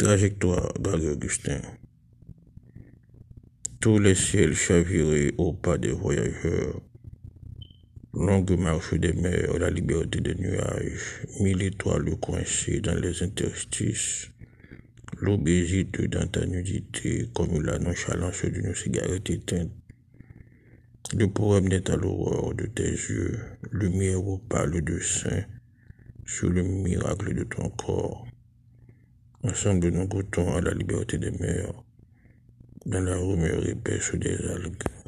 Trajectoire Gary Augustin. Tous les ciels chavirés au pas des voyageurs. Longue marche des mers, la liberté des nuages. Mille étoiles coincées dans les interstices. L'obésité dans ta nudité, comme la nonchalance d'une cigarette éteinte. Le poème n'est à l'aurore de tes yeux, lumière au pâle de sein, sur le miracle de ton corps. Ensemble, nous goûtons à la liberté des mers, dans la rumeur épaisse des algues.